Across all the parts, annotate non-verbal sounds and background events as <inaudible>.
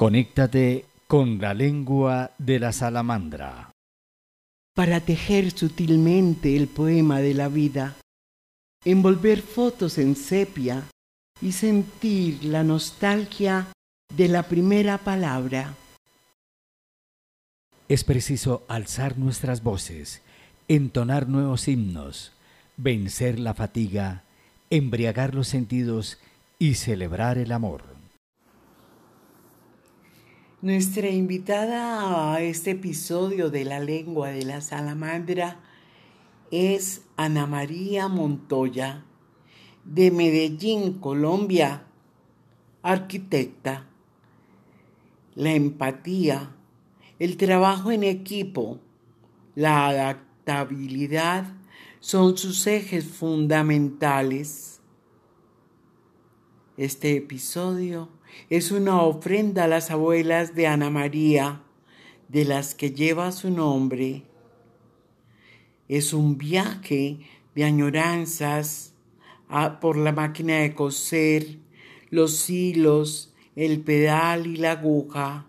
Conéctate con la lengua de la salamandra. Para tejer sutilmente el poema de la vida, envolver fotos en sepia y sentir la nostalgia de la primera palabra. Es preciso alzar nuestras voces, entonar nuevos himnos, vencer la fatiga, embriagar los sentidos y celebrar el amor. Nuestra invitada a este episodio de La lengua de la salamandra es Ana María Montoya, de Medellín, Colombia, arquitecta. La empatía, el trabajo en equipo, la adaptabilidad son sus ejes fundamentales. Este episodio es una ofrenda a las abuelas de Ana María, de las que lleva su nombre. Es un viaje de añoranzas por la máquina de coser, los hilos, el pedal y la aguja.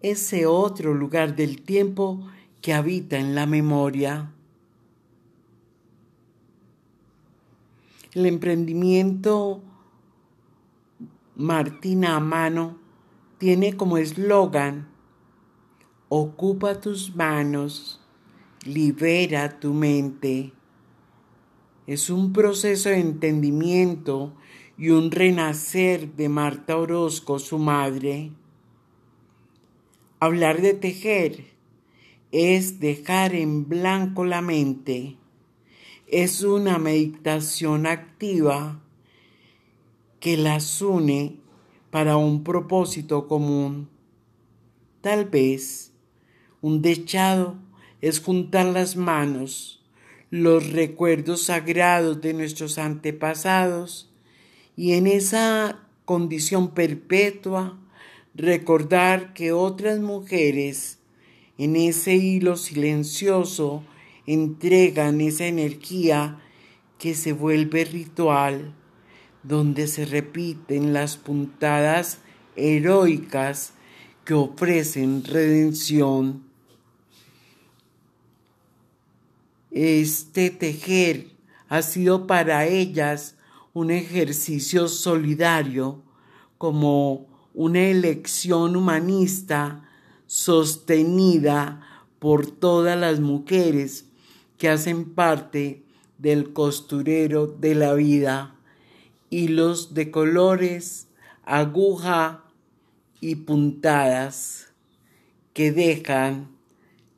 Ese otro lugar del tiempo que habita en la memoria. El emprendimiento Martina Amano tiene como eslogan, ocupa tus manos, libera tu mente. Es un proceso de entendimiento y un renacer de Marta Orozco, su madre. Hablar de tejer es dejar en blanco la mente. Es una meditación activa que las une para un propósito común. Tal vez un dechado es juntar las manos, los recuerdos sagrados de nuestros antepasados y en esa condición perpetua recordar que otras mujeres en ese hilo silencioso entregan esa energía que se vuelve ritual donde se repiten las puntadas heroicas que ofrecen redención. Este tejer ha sido para ellas un ejercicio solidario como una elección humanista sostenida por todas las mujeres que hacen parte del costurero de la vida hilos de colores, aguja y puntadas que dejan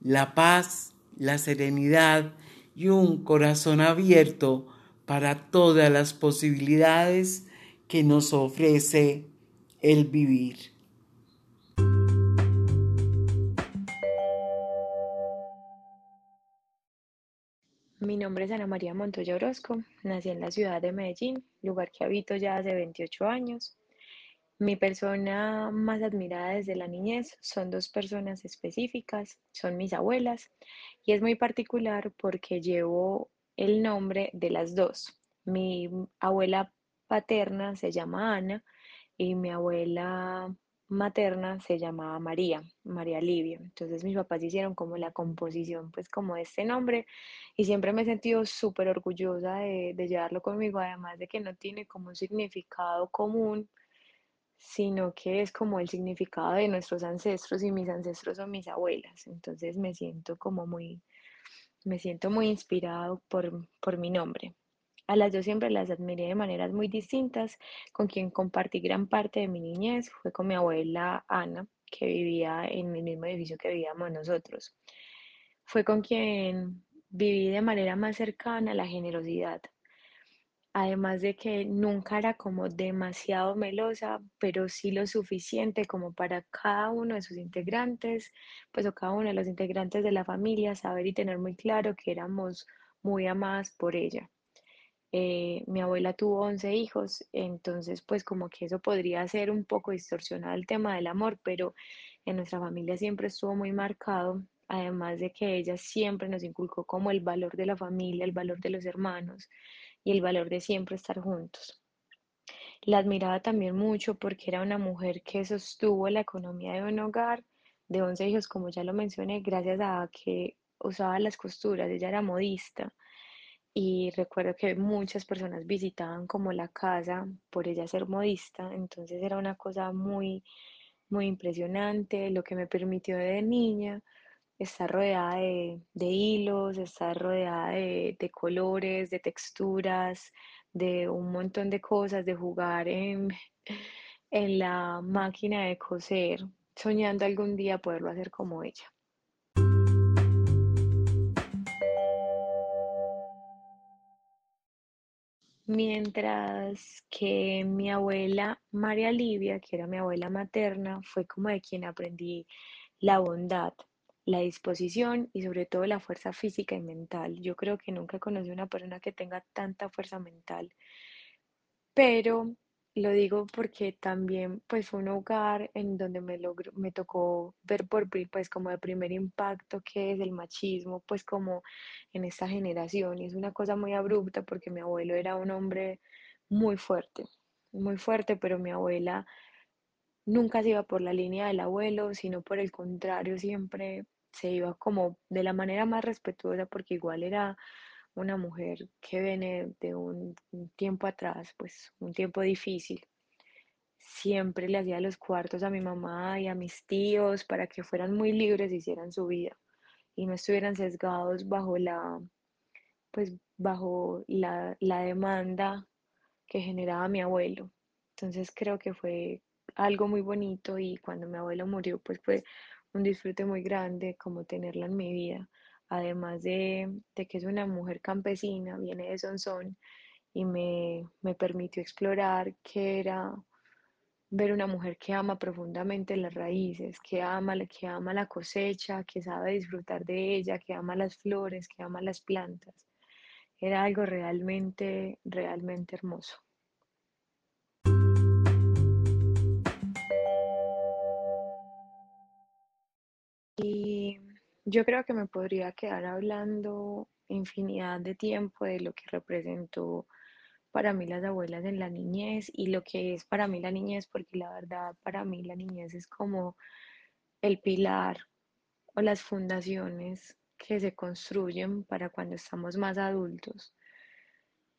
la paz, la serenidad y un corazón abierto para todas las posibilidades que nos ofrece el vivir. Mi nombre es Ana María Montoya Orozco, nací en la ciudad de Medellín, lugar que habito ya hace 28 años. Mi persona más admirada desde la niñez son dos personas específicas, son mis abuelas, y es muy particular porque llevo el nombre de las dos. Mi abuela paterna se llama Ana y mi abuela materna se llamaba María, María Livia. Entonces mis papás hicieron como la composición, pues como este nombre y siempre me he sentido súper orgullosa de, de, llevarlo conmigo, además de que no tiene como un significado común, sino que es como el significado de nuestros ancestros y mis ancestros son mis abuelas. Entonces me siento como muy, me siento muy inspirado por, por mi nombre. A las dos siempre las admiré de maneras muy distintas. Con quien compartí gran parte de mi niñez fue con mi abuela Ana, que vivía en el mismo edificio que vivíamos nosotros. Fue con quien viví de manera más cercana la generosidad. Además de que nunca era como demasiado melosa, pero sí lo suficiente como para cada uno de sus integrantes, pues o cada uno de los integrantes de la familia saber y tener muy claro que éramos muy amadas por ella. Eh, mi abuela tuvo 11 hijos, entonces pues como que eso podría ser un poco distorsionado el tema del amor, pero en nuestra familia siempre estuvo muy marcado, además de que ella siempre nos inculcó como el valor de la familia, el valor de los hermanos y el valor de siempre estar juntos. La admiraba también mucho porque era una mujer que sostuvo la economía de un hogar de 11 hijos, como ya lo mencioné, gracias a que usaba las costuras. Ella era modista y recuerdo que muchas personas visitaban como la casa por ella ser modista, entonces era una cosa muy, muy impresionante, lo que me permitió de niña estar rodeada de, de hilos, estar rodeada de, de colores, de texturas, de un montón de cosas, de jugar en, en la máquina de coser, soñando algún día poderlo hacer como ella. Mientras que mi abuela María Livia, que era mi abuela materna, fue como de quien aprendí la bondad, la disposición y sobre todo la fuerza física y mental. Yo creo que nunca conocí una persona que tenga tanta fuerza mental pero lo digo porque también pues fue un hogar en donde me logro- me tocó ver por pues como de primer impacto qué es el machismo pues como en esta generación y es una cosa muy abrupta porque mi abuelo era un hombre muy fuerte, muy fuerte, pero mi abuela nunca se iba por la línea del abuelo, sino por el contrario, siempre se iba como de la manera más respetuosa porque igual era una mujer que viene de un, tiempo atrás, pues un tiempo difícil. Siempre le hacía los cuartos a mi mamá y a mis tíos para que fueran muy libres y hicieran su vida y no estuvieran sesgados bajo la, pues bajo la, la demanda que generaba mi abuelo. Entonces creo que fue algo muy bonito y cuando mi abuelo murió, pues fue un disfrute muy grande como tenerla en mi vida. Además de, de que es una mujer campesina, viene de Sonsón y me, me permitió explorar qué era ver una mujer que ama profundamente las raíces, que ama, que ama la cosecha, que sabe disfrutar de ella, que ama las flores, que ama las plantas. Era algo realmente, realmente hermoso. Yo creo que me podría quedar hablando infinidad de tiempo de lo que representó para mí las abuelas en la niñez y lo que es para mí la niñez, porque la verdad para mí la niñez es como el pilar o las fundaciones que se construyen para cuando estamos más adultos.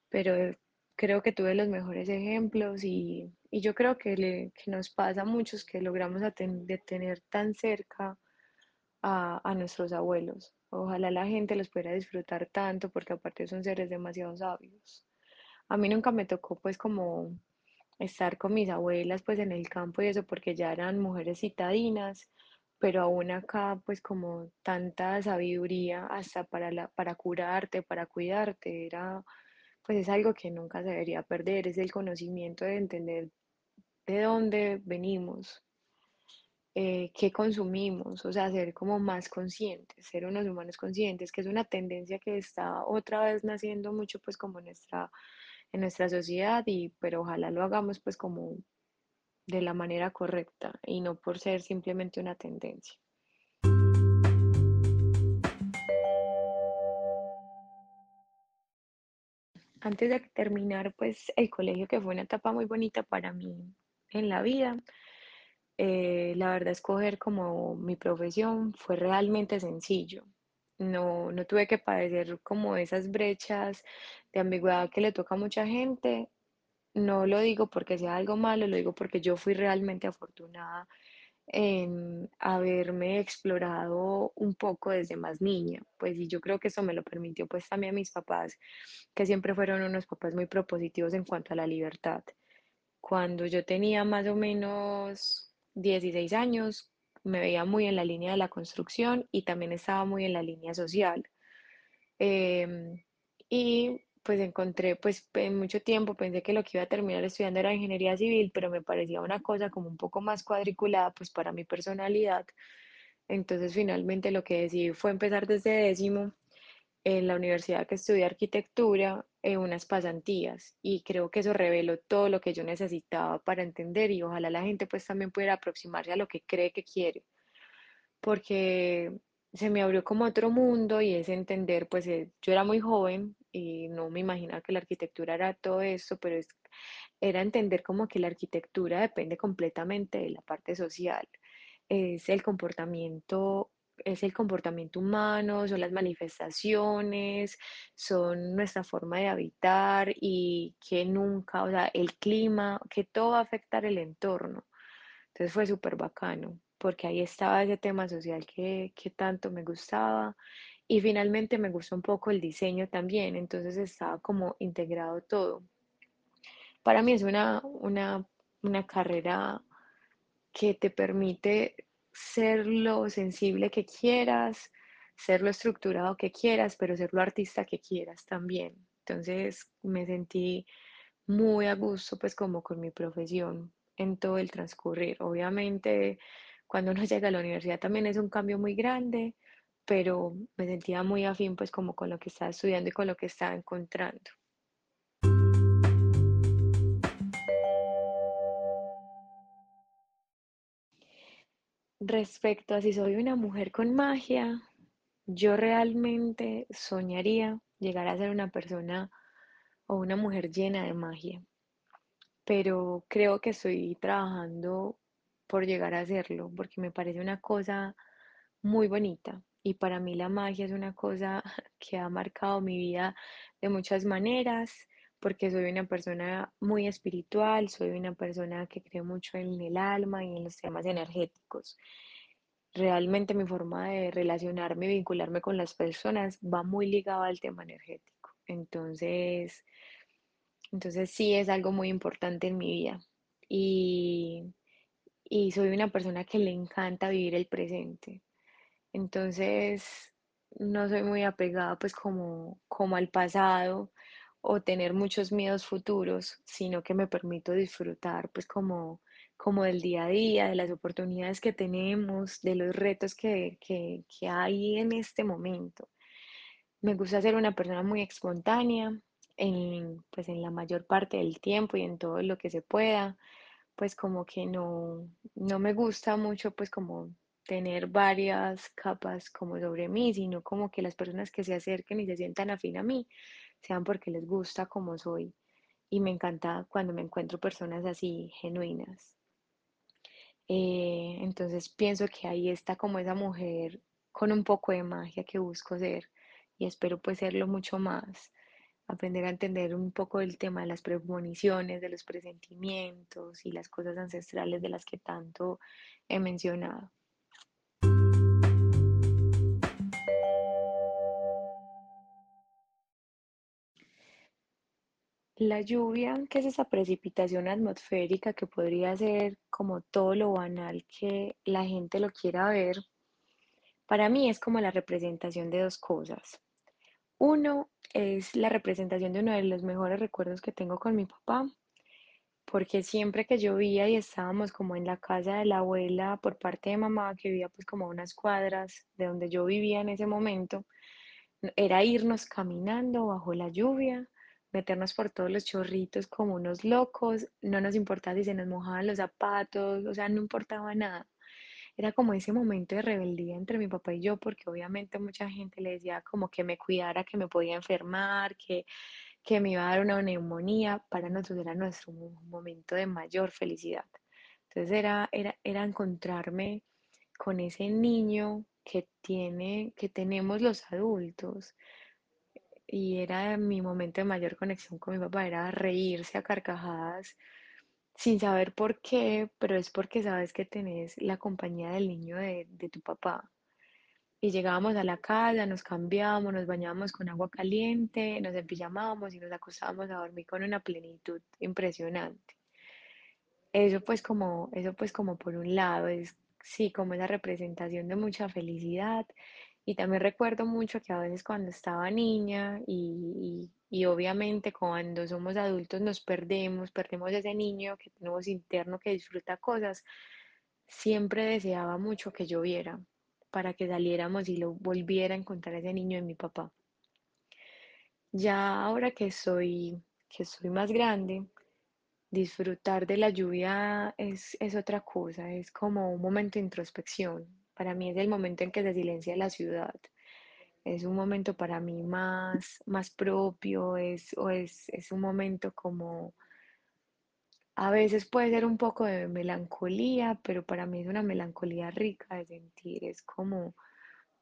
Pero creo que tuve los mejores ejemplos y, y yo creo que, le, que nos pasa a muchos que logramos de tener tan cerca a, a nuestros abuelos. Ojalá la gente los pudiera disfrutar tanto porque aparte son seres demasiado sabios. A mí nunca me tocó pues como estar con mis abuelas pues en el campo y eso porque ya eran mujeres citadinas, pero aún acá pues como tanta sabiduría hasta para la, para curarte, para cuidarte, era pues es algo que nunca se debería perder, es el conocimiento de entender de dónde venimos, eh, qué consumimos, o sea, ser como más conscientes, ser unos humanos conscientes, que es una tendencia que está otra vez naciendo mucho pues como en nuestra, en nuestra sociedad, y, pero ojalá lo hagamos pues como de la manera correcta y no por ser simplemente una tendencia. Antes de terminar pues el colegio, que fue una etapa muy bonita para mí en la vida, eh, la verdad escoger como mi profesión fue realmente sencillo. No, no tuve que padecer como esas brechas de ambigüedad que le toca a mucha gente. No lo digo porque sea algo malo, lo digo porque yo fui realmente afortunada en haberme explorado un poco desde más niña. Pues y yo creo que eso me lo permitió pues también mis papás, que siempre fueron unos papás muy propositivos en cuanto a la libertad. Cuando yo tenía más o menos 16 años, me veía muy en la línea de la construcción y también estaba muy en la línea social. Em, y pues encontré, pues en mucho tiempo pensé que lo que iba a terminar estudiando era ingeniería civil, pero me parecía una cosa como un poco más cuadriculada, pues para mi personalidad. Entonces finalmente lo que decidí fue empezar desde décimo en la universidad que estudié arquitectura en unas pasantías y creo que eso reveló todo lo que yo necesitaba para entender y ojalá la gente pues también pudiera aproximarse a lo que cree que quiere, porque se me abrió como otro mundo y es entender, pues eh, yo era muy joven y no me imaginaba que la arquitectura era todo esto, pero es era entender como que la arquitectura depende completamente de la parte social. Es el comportamiento, es el comportamiento humano, son las manifestaciones, son nuestra forma de habitar y que nunca, o sea, el clima, que todo va a afectar el entorno. Entonces fue súper bacano, porque ahí estaba ese tema social que, que tanto me gustaba y finalmente me gustó un poco el diseño también, entonces estaba como integrado todo. Para mí es una, una, una carrera que te permite ser lo sensible que quieras, ser lo estructurado que quieras, pero ser lo artista que quieras también. Entonces me sentí muy a gusto pues como con mi profesión en todo el transcurrir. Obviamente cuando uno <laughs> llega a la universidad también es un cambio muy grande, pero me sentía muy afín pues como con lo que estaba estudiando y con lo que estaba encontrando. Respecto a si soy una mujer con magia, yo realmente soñaría llegar a ser una persona o una mujer llena de magia, pero creo que estoy trabajando por llegar a hacerlo, porque me parece una cosa muy bonita. Y para mí la magia es una cosa <laughs> que ha marcado mi vida de muchas maneras, porque soy una persona muy espiritual, soy una persona que cree mucho en el alma y en los temas energéticos. Realmente mi forma de relacionarme y vincularme con las personas va muy ligada al tema energético. Entonces, entonces sí es algo muy importante en mi vida. Y, y soy una persona que le encanta vivir el presente. Entonces, no soy muy apegada pues como, como al pasado o tener muchos miedos futuros, sino que me permito disfrutar pues como, como del día a día, de las oportunidades que tenemos, de los retos que, que, hay en este momento. Me gusta ser una persona muy espontánea en, pues en la mayor parte del tiempo y en todo lo que se pueda pues como que no, no me gusta mucho pues como tener varias capas como sobre mí, sino como que las personas que se acerquen y se sientan afín a mí sean porque les gusta como soy. Y me encanta cuando me encuentro personas así genuinas. Eh, entonces pienso que ahí está como esa mujer con un poco de magia que busco ser y espero pues serlo mucho más aprender a entender un poco el tema de las premoniciones, de los presentimientos y las cosas ancestrales de las que tanto he mencionado. La lluvia, que es esa precipitación atmosférica que podría ser como todo lo banal que la gente lo quiera ver, para mí es como la representación de dos cosas. Uno es la representación de uno de los mejores recuerdos que tengo con mi papá, porque siempre que llovía y estábamos como en la casa de la abuela por parte de mamá, que vivía pues como a unas cuadras de donde yo vivía en ese momento, era irnos caminando bajo la lluvia, meternos por todos los chorritos como unos locos, no nos importaba si se nos mojaban los zapatos, o sea, no importaba nada era como ese momento de rebeldía entre mi papá y yo, porque obviamente mucha gente le decía como que me cuidara, que me podía enfermar, que, que me iba a dar una neumonía, para nosotros era nuestro momento de mayor felicidad. Entonces era, era, era encontrarme con ese niño que tiene, que tenemos los adultos. Y era mi momento de mayor conexión con mi papá, era reírse a carcajadas sin saber por qué, pero es porque sabes que tenés la compañía del niño de, de tu papá. Y llegábamos a la casa, nos cambiábamos, nos bañábamos con agua caliente, nos empijamábamos y nos acostábamos a dormir con una plenitud impresionante. Eso pues como, eso pues como por un lado es sí, como esa representación de mucha felicidad. Y también recuerdo mucho que a veces cuando estaba niña y, y obviamente cuando somos adultos nos perdemos, perdemos ese niño que tenemos interno que disfruta cosas. Siempre deseaba mucho que lloviera para que saliéramos y lo volviera a encontrar ese niño de mi papá. Ya ahora que soy, que soy más grande, disfrutar de la lluvia es, es otra cosa, es como un momento de introspección. Para mí es el momento en que se silencia la ciudad es un momento para mí más, más propio, es, o es, es un momento como, A veces puede ser un poco de melancolía, pero para mí es una melancolía rica de sentir. Es como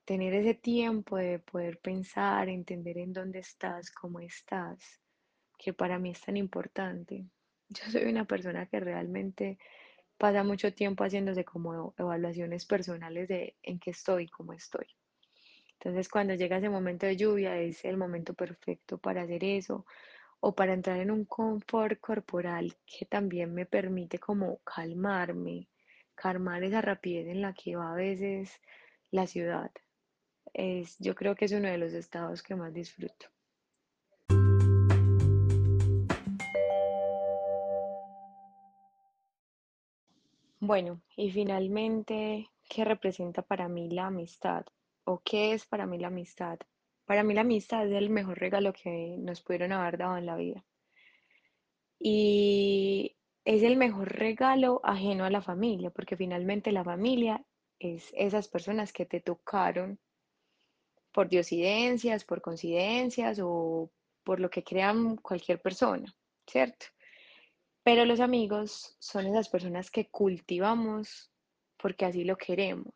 tener ese tiempo de poder pensar, entender en dónde estás, cómo estás, que para mí es tan importante. <laughs> Yo soy una persona que realmente pasa mucho tiempo haciéndose como evaluaciones personales de en qué estoy, cómo estoy. Entonces, cuando llega ese momento de lluvia, es el momento perfecto para hacer eso o para entrar en un confort corporal que también me permite como calmarme, calmar esa rapidez en la que va a veces la ciudad. Es, yo creo que es uno de los estados que más disfruto. Bueno, y finalmente, ¿qué representa para mí la amistad? ¿O qué es para mí la amistad? Para mí la amistad es el mejor regalo que nos pudieron haber dado en la vida. Y es el mejor regalo ajeno a la familia, porque finalmente la familia es esas personas que te tocaron por diosidencias, por coincidencias o por lo que crean cualquier persona, ¿cierto? Pero los amigos son esas personas que cultivamos porque así lo queremos.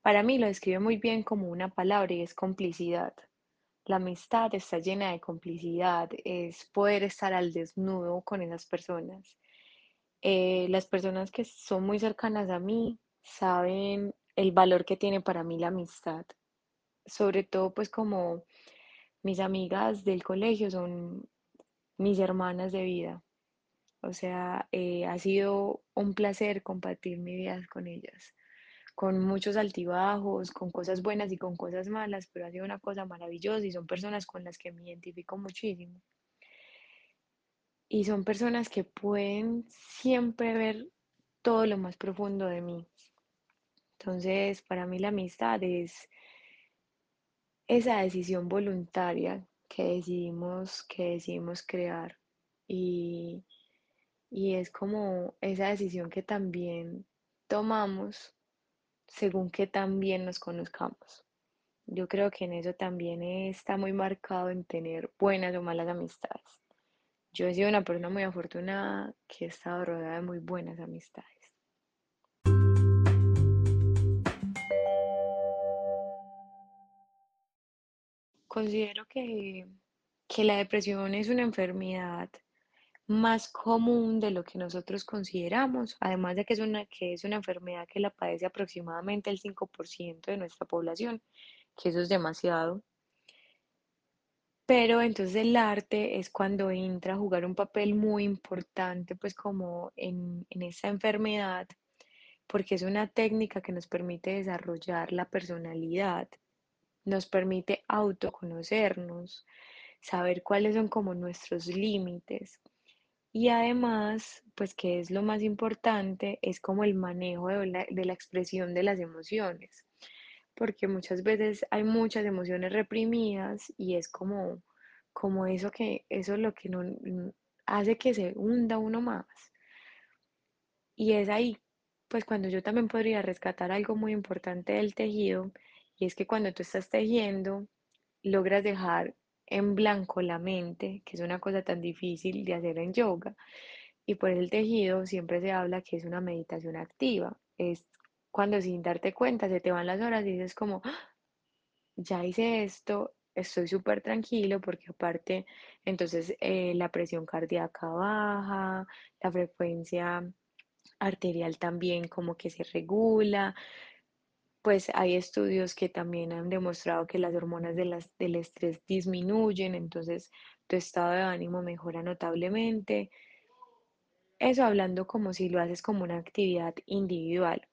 Para mí lo describe muy bien como una palabra y es complicidad. La amistad está llena de complicidad, es poder estar al desnudo con esas personas. Eh, las personas que son muy cercanas a mí saben el valor que tiene para mí la amistad. Sobre todo pues como mis amigas del colegio son mis hermanas de vida. O sea, eh, ha sido un placer compartir mi vida con ellas, con muchos altibajos, con cosas buenas y con cosas malas, pero ha sido una cosa maravillosa y son personas con las que me identifico muchísimo. Y son personas que pueden siempre ver todo lo más profundo de mí. Entonces, para mí la amistad es esa decisión voluntaria que decidimos, que decidimos crear. Y, y es como esa decisión que también tomamos según que también nos conozcamos. Yo creo que en eso también está muy marcado en tener buenas o malas amistades. Yo he sido una persona muy afortunada que he estado rodeada de muy buenas amistades. Considero que, que la depresión es una enfermedad más común de lo que nosotros consideramos, además de que es una, que es una enfermedad que la padece aproximadamente el 5% de nuestra población, que eso es demasiado. Pero entonces el arte es cuando entra a jugar un papel muy importante, pues como en, en esa enfermedad, porque es una técnica que nos permite desarrollar la personalidad, nos permite autoconocernos, saber cuáles son como nuestros límites. Y además, pues que es lo más importante, es como el manejo de la, de la expresión de las emociones, porque muchas veces hay muchas emociones reprimidas y es como, como eso que, eso es lo que no, hace que se hunda uno más. Y es ahí, pues cuando yo también podría rescatar algo muy importante del tejido, y es que cuando tú estás tejiendo, logras dejar en blanco la mente, que es una cosa tan difícil de hacer en yoga. Y por el tejido siempre se habla que es una meditación activa. Es cuando sin darte cuenta se te van las horas y dices como, ¡Ah! ya hice esto, estoy súper tranquilo porque aparte entonces eh, la presión cardíaca baja, la frecuencia arterial también como que se regula, pues hay estudios que también han demostrado que las hormonas de del estrés disminuyen, entonces tu estado de ánimo mejora notablemente. Eso hablando como si lo haces como una actividad individual.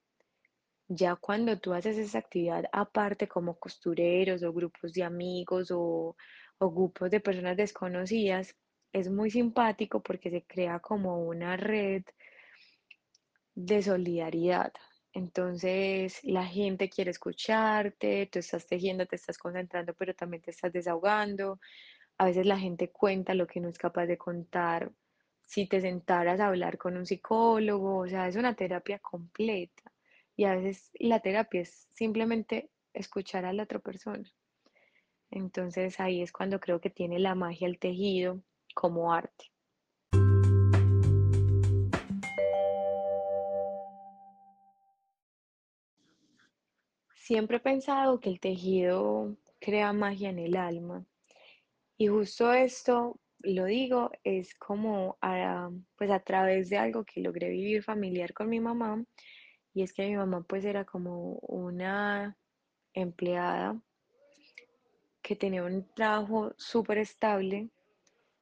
Ya cuando tú haces esa actividad aparte como costureros o grupos de amigos o grupos de personas desconocidas, es muy simpático porque se crea como una red de solidaridad. Entonces la gente quiere escucharte, tú estás tejiendo, te estás concentrando, pero también te estás desahogando. A veces la gente cuenta lo que no es capaz de contar. Si te sentaras a hablar con un psicólogo, o sea, es una terapia completa. Y a veces la terapia es simplemente escuchar a la otra persona. Entonces ahí es cuando creo que tiene la magia el tejido como arte. Siempre he pensado que el tejido crea magia en el alma y justo esto, lo digo, es como a, pues a través de algo que logré vivir familiar con mi mamá y es que mi mamá pues era como una empleada que tenía un trabajo súper estable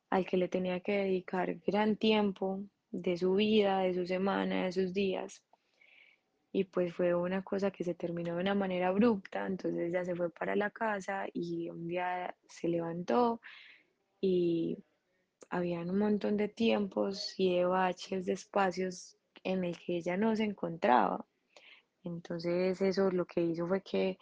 al que le tenía que dedicar gran tiempo de su vida, de su semana, de sus días. Y pues fue una cosa que se terminó de una manera abrupta, entonces ya se fue para la casa y un día se levantó y habían un montón de tiempos y de baches, de espacios en el que ella no se encontraba. Entonces eso lo que hizo fue que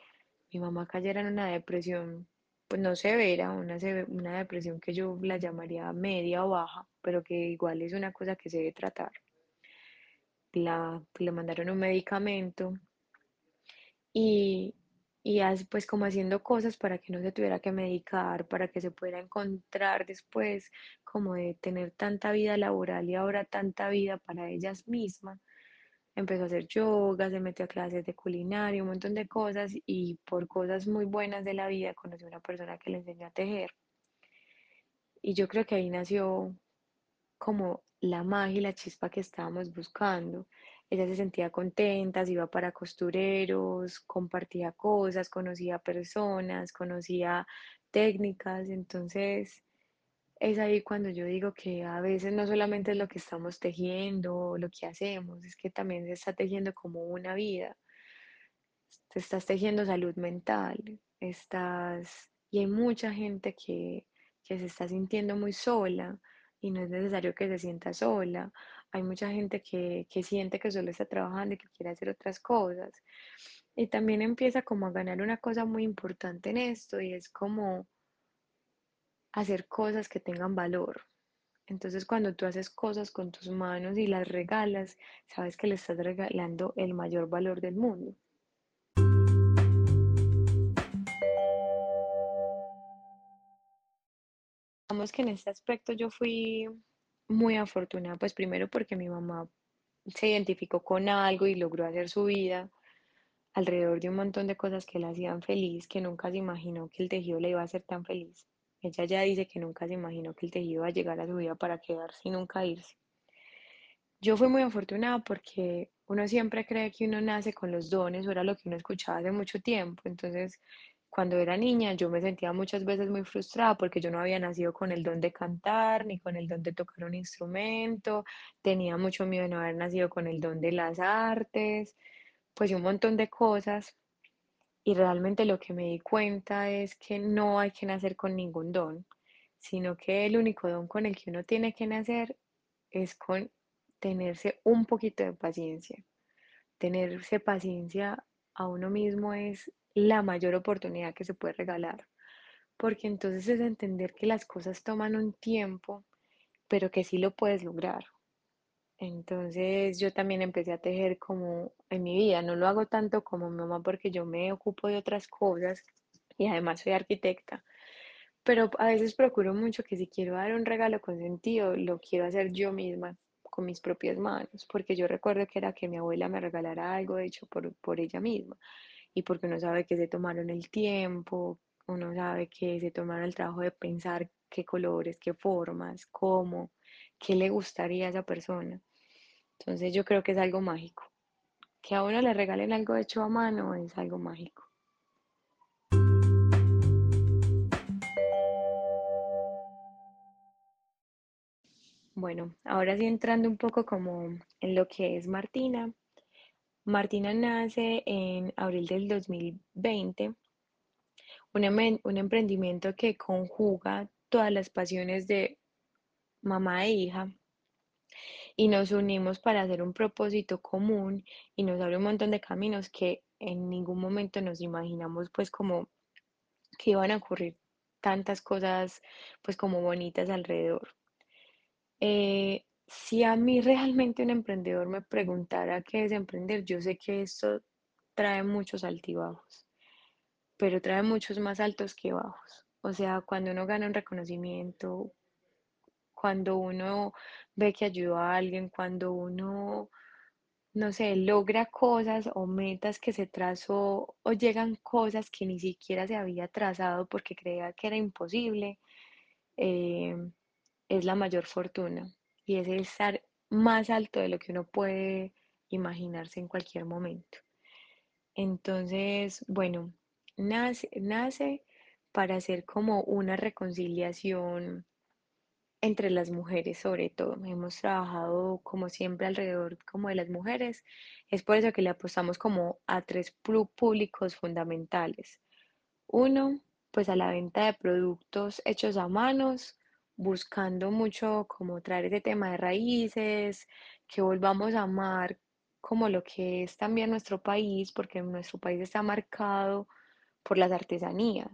mi mamá cayera en una depresión, pues no severa, una, una depresión que yo la llamaría media o baja, pero que igual es una cosa que se debe tratar. La, le mandaron un medicamento y, y pues como haciendo cosas para que no se tuviera que medicar, para que se pudiera encontrar después como de tener tanta vida laboral y ahora tanta vida para ellas mismas. Empezó a hacer yoga, se metió a clases de culinaria, un montón de cosas y por cosas muy buenas de la vida conoció a una persona que le enseñó a tejer. Y yo creo que ahí nació como la magia y la chispa que estábamos buscando. Ella se sentía contenta, se iba para costureros, compartía cosas, conocía personas, conocía técnicas. Entonces, es ahí cuando yo digo que a veces no solamente es lo que estamos tejiendo lo que hacemos, es que también se está tejiendo como una vida. Te estás tejiendo salud mental, estás... Y hay mucha gente que, que se está sintiendo muy sola y no es necesario que se sienta sola. Hay mucha gente que, que siente que solo está trabajando y que quiere hacer otras cosas. Y también empieza como a ganar una cosa muy importante en esto y es como hacer cosas que tengan valor. Entonces, cuando tú haces cosas con tus manos y las regalas, sabes que le estás regalando el mayor valor del mundo. Que en este aspecto yo fui muy afortunada, pues primero porque mi mamá se identificó con algo y logró hacer su vida alrededor de un montón de cosas que la hacían feliz, que nunca se imaginó que el tejido le iba a hacer tan feliz. Ella ya dice que nunca se imaginó que el tejido iba a llegar a su vida para quedarse y nunca irse. Yo fui muy afortunada porque uno siempre cree que uno nace con los dones, o era lo que uno escuchaba hace mucho tiempo. Entonces, cuando era niña, yo me sentía muchas veces muy frustrada porque yo no había nacido con el don de cantar, ni con el don de tocar un instrumento, tenía mucho miedo de no haber nacido con el don de las artes, pues un montón de cosas. Y realmente lo que me di cuenta es que no hay que nacer con ningún don, sino que el único don con el que uno tiene que nacer es con tenerse un poquito de paciencia. Tenerse paciencia a uno mismo es la mayor oportunidad que se puede regalar, porque entonces es entender que las cosas toman un tiempo, pero que sí lo puedes lograr. Entonces yo también empecé a tejer como en mi vida, no lo hago tanto como mi mamá porque yo me ocupo de otras cosas y además soy arquitecta, pero a veces procuro mucho que si quiero dar un regalo con sentido, lo quiero hacer yo misma, con mis propias manos, porque yo recuerdo que era que mi abuela me regalara algo hecho por, por ella misma, y porque uno sabe que se tomaron el tiempo, uno sabe que se tomaron el trabajo de pensar qué colores, qué formas, cómo, qué le gustaría a esa persona. Entonces yo creo que es algo mágico. Que a uno le regalen algo hecho a mano es algo mágico. Bueno, ahora sí entrando un poco como en lo que es Martina. Martina nace en abril del 2020, un, emprendimiento que conjuga todas las pasiones de mamá e hija y nos unimos para hacer un propósito común y nos abre un montón de caminos que en ningún momento nos imaginamos pues como que iban a ocurrir tantas cosas pues como bonitas alrededor. Eh, si a mí realmente un emprendedor me preguntara qué es emprender, yo sé que esto trae muchos altibajos, pero trae muchos más altos que bajos. O sea, cuando uno gana un reconocimiento, cuando uno ve que ayudó a alguien, cuando uno no sé, logra cosas o metas que se trazó o llegan cosas que ni siquiera se había trazado porque creía que era imposible, eh, es la mayor fortuna y es estar más alto de lo que uno puede imaginarse en cualquier momento. Entonces, bueno, nace, nace para hacer como una reconciliación entre las mujeres sobre todo. Hemos trabajado como siempre alrededor como de las mujeres. Es por eso que le apostamos como a tres públicos fundamentales. Uno, pues a la venta de productos hechos a manos, buscando mucho como traer ese tema de raíces, que volvamos a amar como lo que es también nuestro país, porque nuestro país está marcado por las artesanías.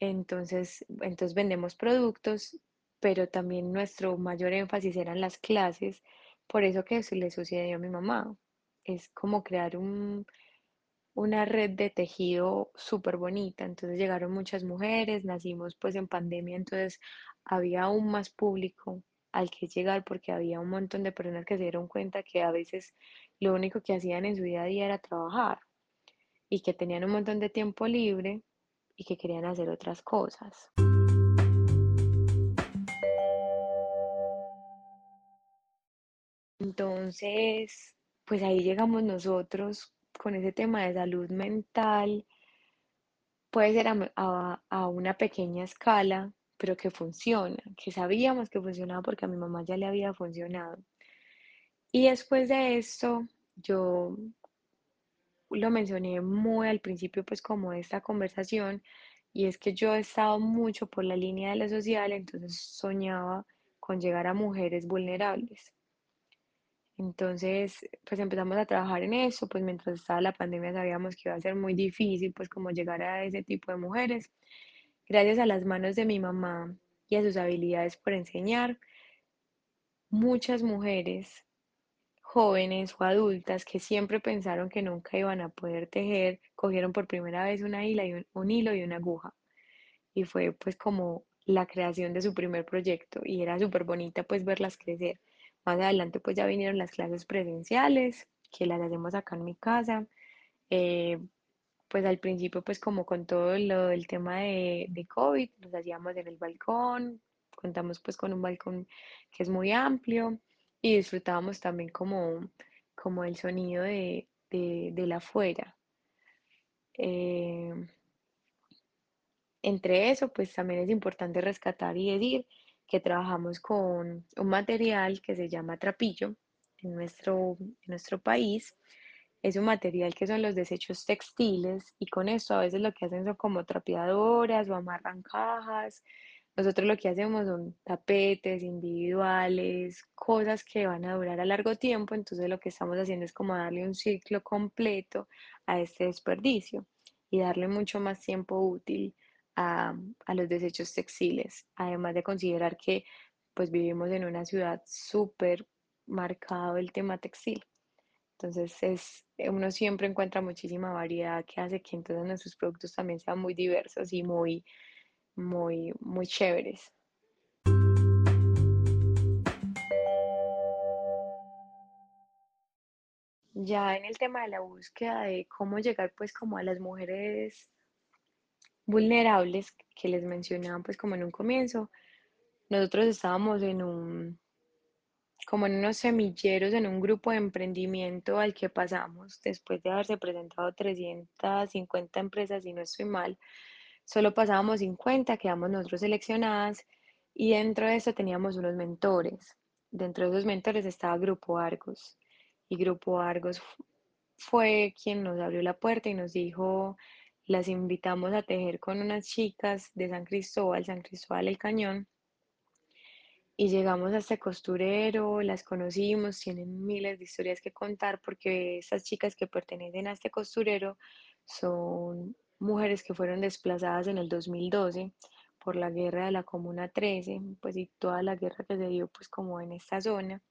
Entonces, entonces vendemos productos, pero también nuestro mayor énfasis eran las clases, por eso que se le sucedió a mi mamá. Es como crear un, una red de tejido súper bonita. Entonces llegaron muchas mujeres, nacimos pues en pandemia, entonces había aún más público al que llegar porque había un montón de personas que se dieron cuenta que a veces lo único que hacían en su día a día era trabajar y que tenían un montón de tiempo libre y que querían hacer otras cosas. Entonces, pues ahí llegamos nosotros con ese tema de salud mental. Puede ser a, a- a una pequeña escala, pero que funciona, que sabíamos que funcionaba porque a mi mamá ya le había funcionado. Y después de esto, yo lo mencioné muy al principio, pues como esta conversación, y es que yo he estado mucho por la línea de lo social, entonces soñaba con llegar a mujeres vulnerables. Entonces, pues empezamos a trabajar en eso, pues mientras estaba la pandemia sabíamos que iba a ser muy difícil, pues como llegar a ese tipo de mujeres. Gracias a las manos de mi mamá y a sus habilidades por enseñar, muchas mujeres jóvenes o adultas que siempre pensaron que nunca iban a poder tejer, cogieron por primera vez una hila y un, un hilo y una aguja. Y fue pues como la creación de su primer proyecto y era súper bonita pues verlas crecer. Más adelante pues ya vinieron las clases presenciales, que las hacemos acá en mi casa. Eh, pues al principio pues como con todo lo del tema de, COVID, los hacíamos en el balcón, contamos pues con un balcón que es muy amplio y disfrutábamos también como, como el sonido de, de, de la afuera. Eh, entre eso, pues también es importante rescatar y decir que trabajamos con un material que se llama trapillo en nuestro, en nuestro país. Es un material que son los desechos textiles y con esto a veces lo que hacen son como trapeadoras o amarran cajas. Nosotros lo que hacemos son tapetes individuales, cosas que van a durar a largo tiempo, entonces lo que estamos haciendo es como darle un ciclo completo a este desperdicio y darle mucho más tiempo útil a, los desechos textiles, además de considerar que pues vivimos en una ciudad súper marcado el tema textil. Entonces es, uno siempre encuentra muchísima variedad que hace que entonces nuestros productos también sean muy diversos y muy, muy, muy chéveres. Ya en el tema de la búsqueda de cómo llegar pues como a las mujeres vulnerables que les mencionaba pues como en un comienzo, nosotros estábamos en un, como en unos semilleros, en un grupo de emprendimiento al que pasamos después de haberse presentado 350 empresas, y no estoy mal, solo pasábamos 50, quedamos nosotros seleccionadas y dentro de eso teníamos unos mentores. Dentro de esos mentores estaba Grupo Argos y Grupo Argos fue quien nos abrió la puerta y nos dijo, las invitamos a tejer con unas chicas de San Cristóbal, San Cristóbal el Cañón, y llegamos a este costurero, las conocimos, tienen miles de historias que contar porque estas chicas que pertenecen a este costurero son mujeres que fueron desplazadas en el 2012 por la guerra de la Comuna 13, pues y toda la guerra que se dio pues como en esta zona.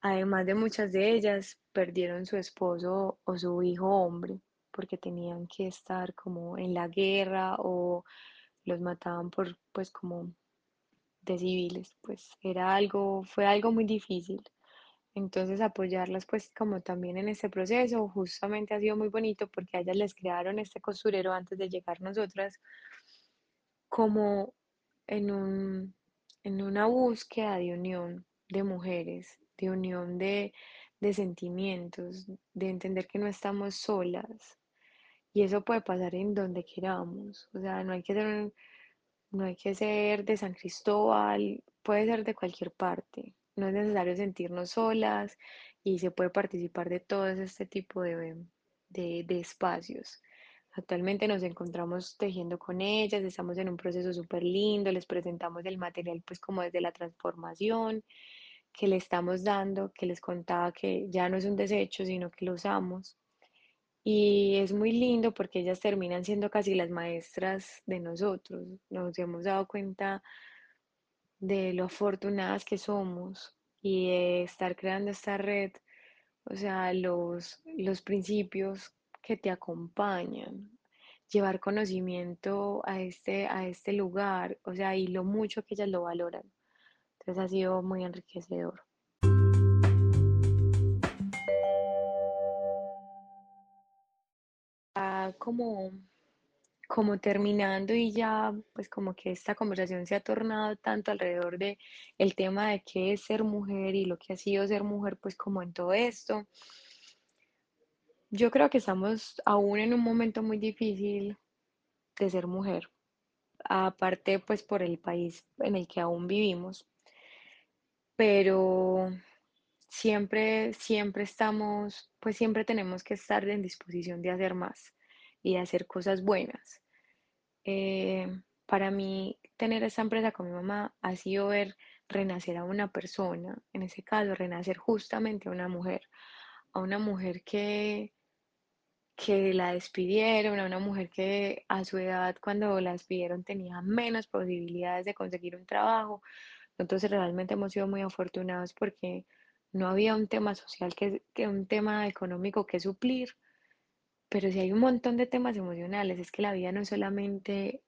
Además de muchas de ellas perdieron su esposo o su hijo hombre porque tenían que estar como en la guerra o los mataban por pues como de civiles, pues era algo, fue algo muy difícil. Entonces apoyarlas pues como también en este proceso, justamente ha sido muy bonito porque a ellas les crearon este costurero antes de llegar nosotras como en un, en una búsqueda de unión de mujeres, de unión de, de sentimientos, de entender que no estamos solas. Y eso puede pasar en donde queramos. O sea, no hay que ser, no hay que ser de San Cristóbal, puede ser de cualquier parte. No es necesario sentirnos solas y se puede participar de todo este tipo de, de, de espacios. Actualmente nos encontramos tejiendo con ellas, estamos en un proceso súper lindo, les presentamos el material pues como desde la transformación que le estamos dando, que les contaba que ya no es un desecho, sino que lo usamos. Y es muy lindo porque ellas terminan siendo casi las maestras de nosotros. Nos hemos dado cuenta de lo afortunadas que somos y de estar creando esta red, o sea, los, los principios que te acompañan, llevar conocimiento a este, a este lugar, o sea, y lo mucho que ellas lo valoran. Entonces ha sido muy enriquecedor. Como como terminando y ya pues como que esta conversación se ha tornado tanto alrededor de el tema de qué es ser mujer y lo que ha sido ser mujer pues como en todo esto. Yo creo que estamos aún en un momento muy difícil de ser mujer, aparte pues por el país en el que aún vivimos, pero siempre, siempre estamos, pues siempre tenemos que estar en disposición de hacer más y de hacer cosas buenas. Eh, para mí, tener esta empresa con mi mamá ha sido ver renacer a una persona, en ese caso, renacer justamente a una mujer, a una mujer que, que la despidieron, a una mujer que a su edad, cuando la despidieron, tenía menos posibilidades de conseguir un trabajo. Entonces, realmente hemos sido muy afortunados porque no había un tema social, que, que un tema económico que suplir, pero sí hay un montón de temas emocionales. Es que la vida no es solamente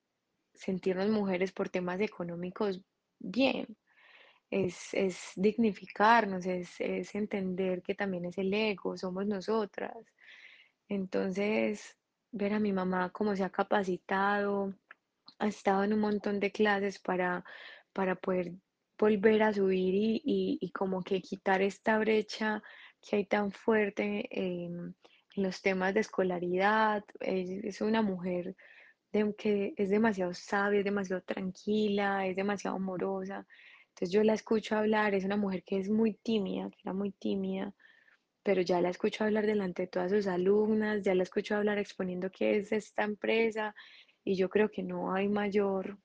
sentirnos mujeres por temas económicos bien, es, es dignificarnos, es, es entender que también es el ego, somos nosotras. Entonces, ver a mi mamá cómo se ha capacitado, ha estado en un montón de clases para, para poder volver a subir y, y- como que quitar esta brecha que hay tan fuerte en, en los temas de escolaridad. Es, es una mujer que es demasiado sabia, es demasiado tranquila, es demasiado amorosa. Entonces yo la escucho hablar, es una mujer que es muy tímida, que era muy tímida, pero ya la escucho hablar delante de todas sus alumnas, ya la escucho hablar exponiendo qué es esta empresa y yo creo que no hay mayor,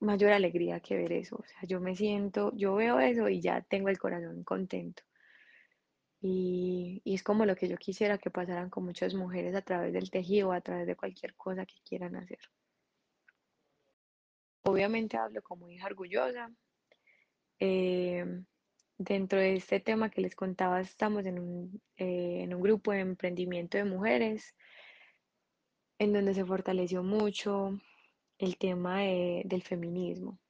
mayor alegría que ver eso. O sea, yo me siento, yo veo eso y ya tengo el corazón contento. Y, es como lo que yo quisiera que pasaran con muchas mujeres a través del tejido, a través de cualquier cosa que quieran hacer. Obviamente hablo como hija orgullosa. Eh, dentro de este tema que les contaba, estamos en un, eh, en un grupo de emprendimiento de mujeres en donde se fortaleció mucho el tema de- del feminismo.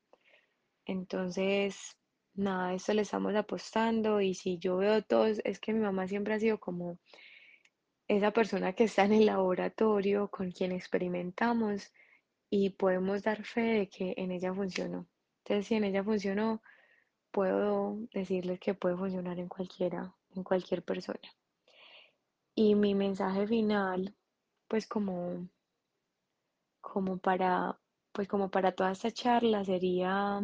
Entonces, nada, esto le estamos apostando y si yo veo todos, es que mi mamá siempre ha sido como esa persona que está en el laboratorio con quien experimentamos y podemos dar fe de que en ella funcionó. Entonces, si en ella funcionó, puedo decirles que puede funcionar en cualquiera, en cualquier persona. Y mi mensaje final, pues como, como para, pues como para toda esta charla sería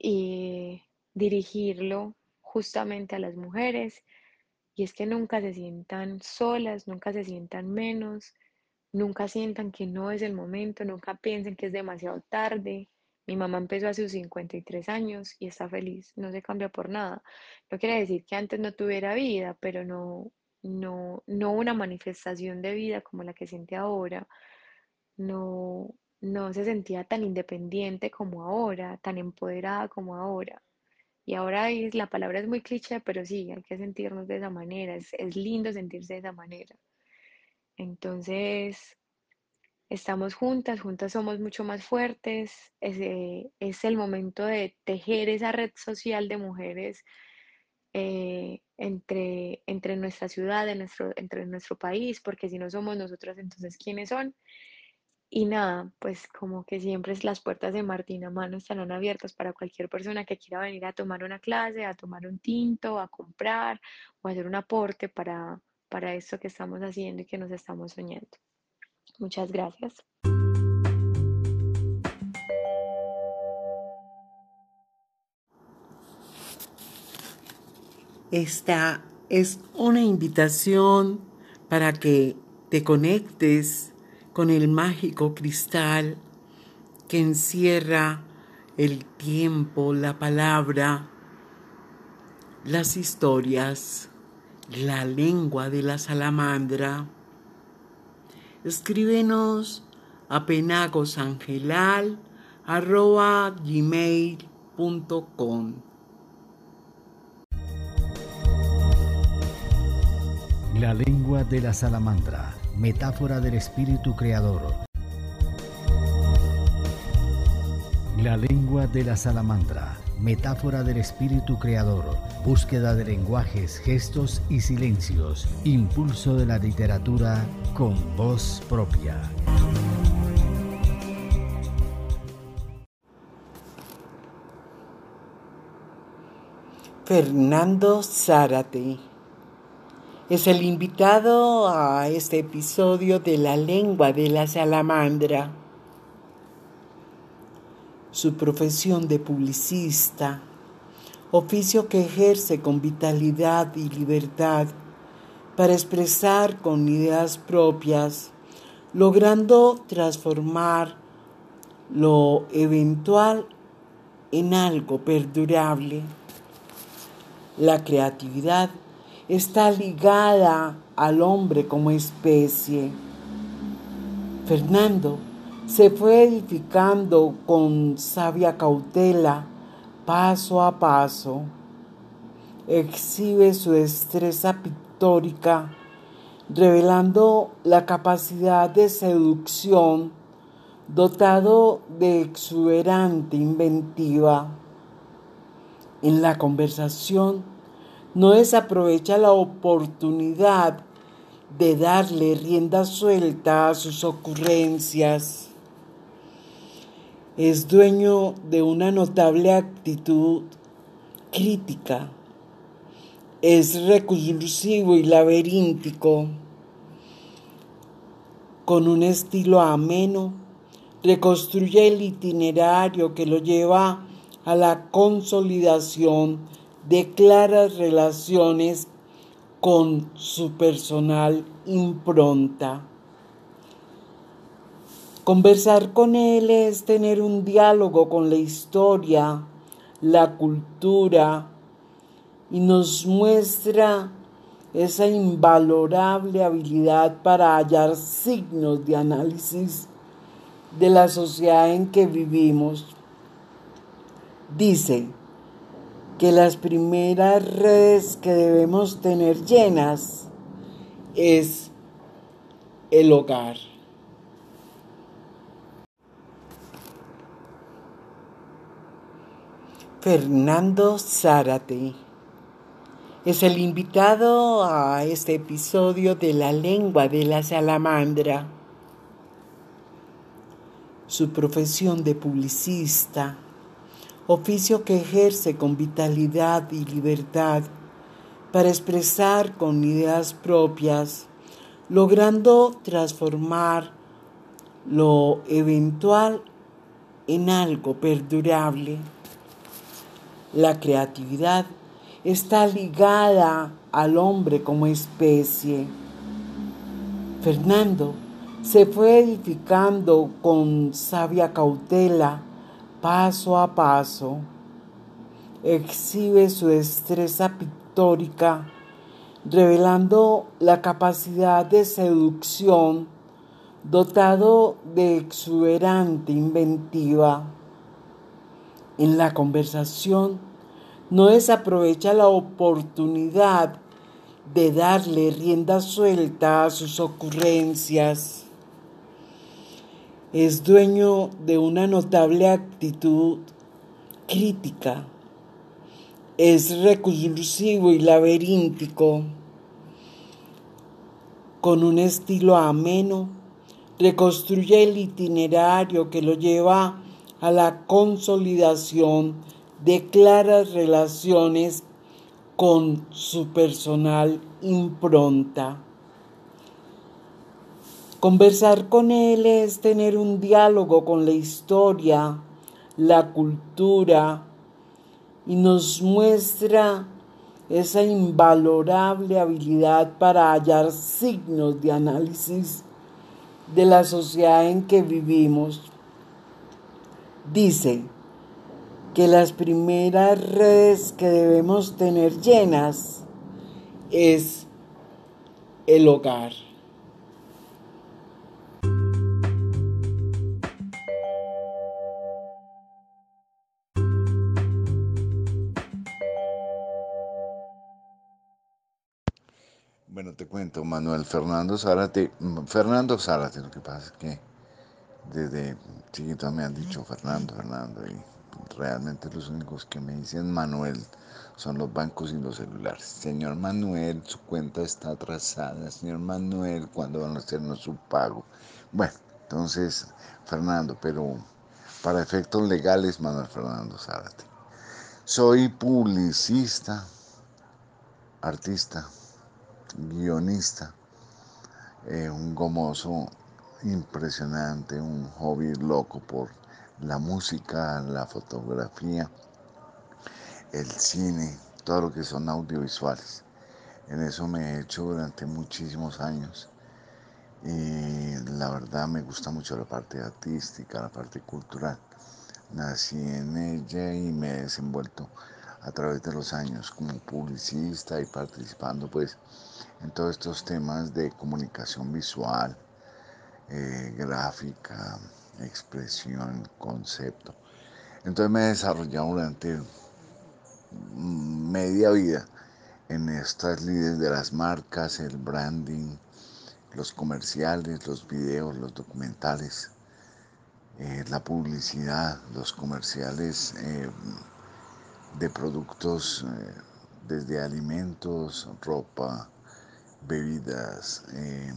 eh, dirigirlo justamente a las mujeres y es que nunca se sientan solas, nunca se sientan menos, nunca sientan que no es el momento, nunca piensen que es demasiado tarde. Mi mamá empezó a sus 53 años y está feliz, no se cambia por nada. No quiere decir que antes no tuviera vida, pero no, no, no una manifestación de vida como la que siente ahora. No, no se sentía tan independiente como ahora, tan empoderada como ahora. Y ahora es, la palabra es muy cliché, pero sí, hay que sentirnos de esa manera, es, lindo sentirse de esa manera. Entonces, estamos juntas, juntas somos mucho más fuertes, es, el momento de tejer esa red social de mujeres eh, entre, entre nuestra ciudad, nuestro, entre nuestro país, porque si no somos nosotros, entonces ¿quiénes son? Y nada, pues como que siempre las puertas de Martina Mano estarán abiertas para cualquier persona que quiera venir a tomar una clase, a tomar un tinto, a comprar o hacer un aporte para, para esto que estamos haciendo y que nos estamos soñando. Muchas gracias. Esta es una invitación para que te conectes con el mágico cristal que encierra el tiempo, la palabra, las historias, la lengua de la salamandra. Escríbenos a penagosangelal.gmail.com La lengua de la salamandra metáfora del espíritu creador. La lengua de la salamandra, metáfora del espíritu creador, búsqueda de lenguajes, gestos y silencios, impulso de la literatura con voz propia. Fernando Zárate es el invitado a este episodio de La lengua de la salamandra. Su profesión de publicista, oficio que ejerce con vitalidad y libertad para expresar con ideas propias, logrando transformar lo eventual en algo perdurable. La creatividad está ligada al hombre como especie. Fernando se fue edificando con sabia cautela, paso a paso. Exhibe su destreza pictórica, revelando la capacidad de seducción, dotado de exuberante inventiva. En la conversación, no desaprovecha la oportunidad de darle rienda suelta a sus ocurrencias. Es dueño de una notable actitud crítica. Es recursivo y laberíntico. Con un estilo ameno, reconstruye el itinerario que lo lleva a la consolidación de claras relaciones con su personal impronta. Conversar con él es tener un diálogo con la historia, la cultura y nos muestra esa invalorable habilidad para hallar signos de análisis de la sociedad en que vivimos. Dice, que las primeras redes que debemos tener llenas es el hogar. Fernando Zárate es el invitado a este episodio de La lengua de la salamandra. Su profesión de publicista oficio que ejerce con vitalidad y libertad para expresar con ideas propias, logrando transformar lo eventual en algo perdurable. La creatividad está ligada al hombre como especie. Fernando se fue edificando con sabia cautela paso a paso, exhibe su destreza pictórica, revelando la capacidad de seducción, dotado de exuberante inventiva. En la conversación, no desaprovecha la oportunidad de darle rienda suelta a sus ocurrencias es dueño de una notable actitud crítica. es recursivo y laberíntico, con un estilo ameno, reconstruye el itinerario que lo lleva a la consolidación de claras relaciones con su personal impronta. Conversar con él es tener un diálogo con la historia, la cultura, y nos muestra esa invalorable habilidad para hallar signos de análisis de la sociedad en que vivimos. Dice que las primeras redes que debemos tener llenas es el hogar. Te cuento, Manuel Fernando Zárate. Mm, Fernando Zárate, lo que pasa es que desde chiquito me han dicho Fernando, Fernando, y realmente los únicos que me dicen Manuel son los bancos y los celulares. Señor Manuel, su cuenta está atrasada. Señor Manuel, ¿cuándo van a hacernos su pago? Bueno, entonces, Fernando, pero para efectos legales, Manuel Fernando Zárate. Soy publicista, artista guionista, eh, un gomoso impresionante, un hobby loco por la música, la fotografía, el cine, todo lo que son audiovisuales. En eso me he hecho durante muchísimos años y la verdad me gusta mucho la parte artística, la parte cultural. Nací en ella y me he desenvuelto a través de los años como publicista y participando pues en todos estos temas de comunicación visual, eh, gráfica, expresión, concepto. Entonces me he desarrollado durante media vida en estas líderes de las marcas, el branding, los comerciales, los videos, los documentales, eh, la publicidad, los comerciales eh, de productos desde alimentos, ropa, bebidas, em,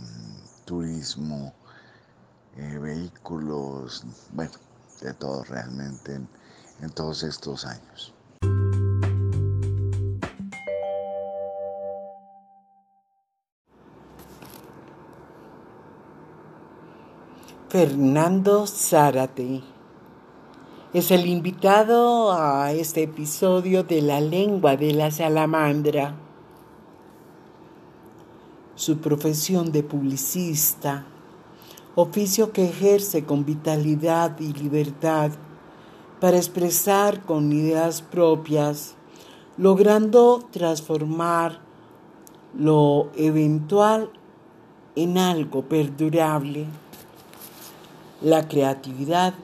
turismo, eh, vehículos, bueno, de todo realmente en, en todos estos años. Fernando Zárate es el invitado a este episodio de La lengua de la salamandra su profesión de publicista, oficio que ejerce con vitalidad y libertad para expresar con ideas propias, logrando transformar lo eventual en algo perdurable. La creatividad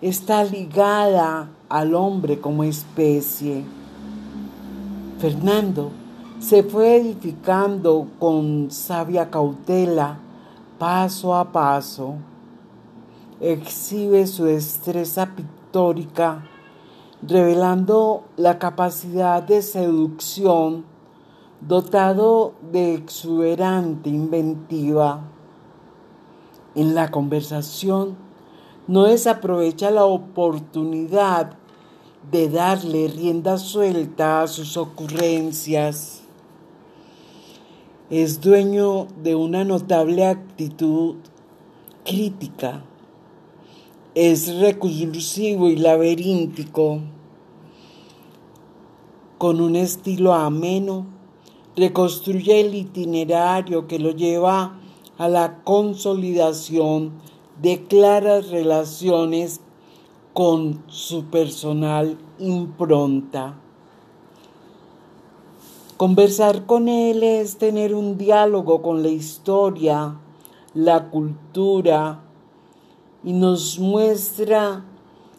está ligada al hombre como especie. Fernando se fue edificando con sabia cautela, paso a paso. Exhibe su destreza pictórica, revelando la capacidad de seducción, dotado de exuberante inventiva. En la conversación no desaprovecha la oportunidad de darle rienda suelta a sus ocurrencias es dueño de una notable actitud crítica. Es recursivo y laberíntico, con un estilo ameno, reconstruye el itinerario que lo lleva a la consolidación de claras relaciones con su personal impronta. Conversar con él es tener un diálogo con la historia, la cultura, y nos muestra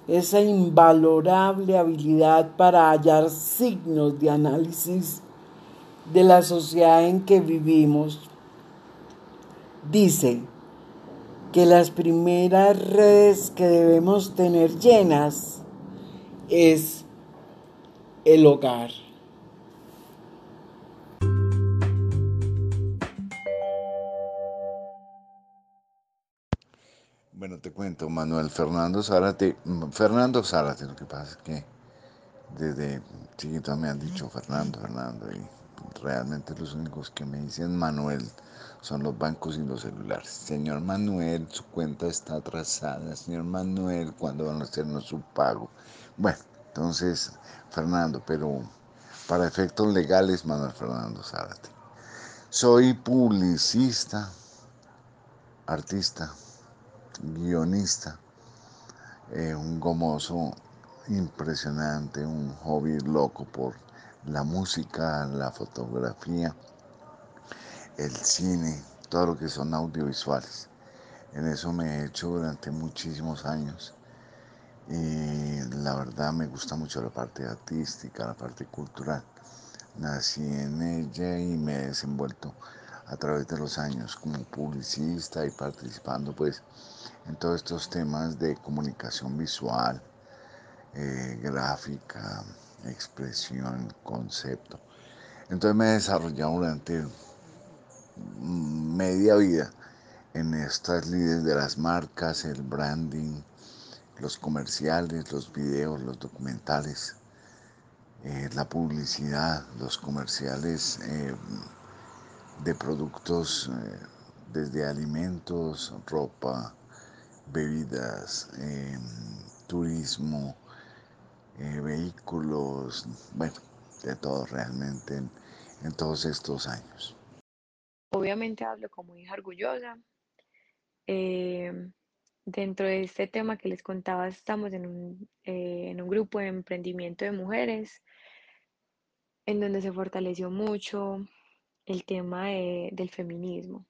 esa invalorable habilidad para hallar signos de análisis de la sociedad en que vivimos. Dice que las primeras redes que debemos tener llenas es el hogar. Bueno, te cuento, Manuel Fernando Zárate. Mm, Fernando Zárate, lo que pasa es que desde chiquito me han dicho Fernando, Fernando, y realmente los únicos que me dicen Manuel son los bancos y los celulares. Señor Manuel, su cuenta está atrasada. Señor Manuel, ¿cuándo van a hacernos su pago? Bueno, entonces, Fernando, pero para efectos legales, Manuel Fernando Zárate. Soy publicista, artista, guionista, eh, un gomoso impresionante, un hobby loco por la música, la fotografía, el cine, todo lo que son audiovisuales. En eso me he hecho durante muchísimos años y la verdad me gusta mucho la parte artística, la parte cultural. Nací en ella y me he desenvuelto a través de los años como publicista y participando pues en todos estos temas de comunicación visual, eh, gráfica, expresión, concepto. Entonces me he desarrollado durante media vida en estas líderes de las marcas, el branding, los comerciales, los videos, los documentales, eh, la publicidad, los comerciales eh, de productos eh, desde alimentos, ropa, bebidas, turismo, eh, vehículos, bueno, de todo realmente en, en todos estos años. Obviamente hablo como hija orgullosa. Eh, dentro de este tema que les contaba, estamos en un, eh, en un grupo de emprendimiento de mujeres en donde se fortaleció mucho el tema de- del feminismo.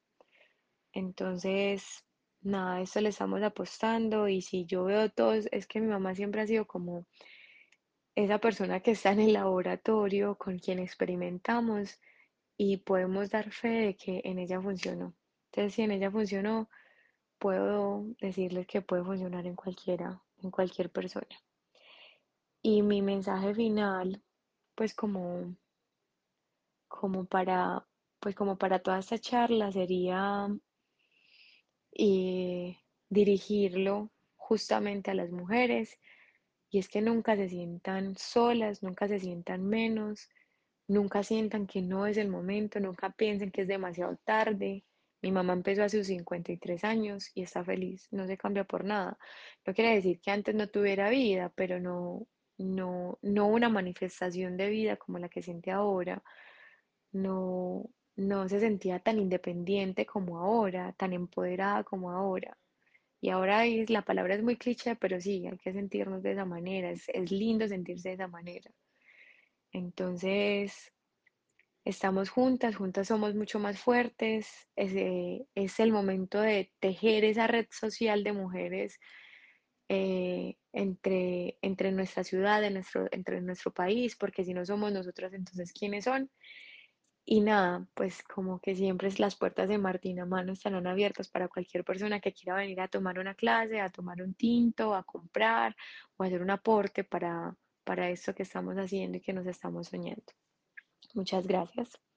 Entonces, nada, a esto le estamos apostando y si yo veo todos, es que mi mamá siempre ha sido como esa persona que está en el laboratorio con quien experimentamos y podemos dar fe de que en ella funcionó. Entonces, si en ella funcionó, puedo decirles que puede funcionar en cualquiera, en cualquier persona. Y mi mensaje final, pues como, como para, pues como para toda esta charla sería eh, dirigirlo justamente a las mujeres y es que nunca se sientan solas, nunca se sientan menos, nunca sientan que no es el momento, nunca piensen que es demasiado tarde. Mi mamá empezó hace sus 53 años y está feliz, no se cambia por nada. No quiere decir que antes no tuviera vida, pero no, no, no una manifestación de vida como la que siente ahora. No, no se sentía tan independiente como ahora, tan empoderada como ahora. Y ahora es, la palabra es muy cliché, pero sí, hay que sentirnos de esa manera, es lindo sentirse de esa manera. Entonces, estamos juntas, juntas somos mucho más fuertes, es, es el momento de tejer esa red social de mujeres eh, entre, entre nuestra ciudad, en nuestro, entre nuestro país, porque si no somos nosotros, entonces ¿quiénes son? Y nada, pues como que siempre las puertas de Martina Mano estarán abiertas para cualquier persona que quiera venir a tomar una clase, a tomar un tinto, a comprar o hacer un aporte para, para esto que estamos haciendo y que nos estamos soñando. Muchas gracias.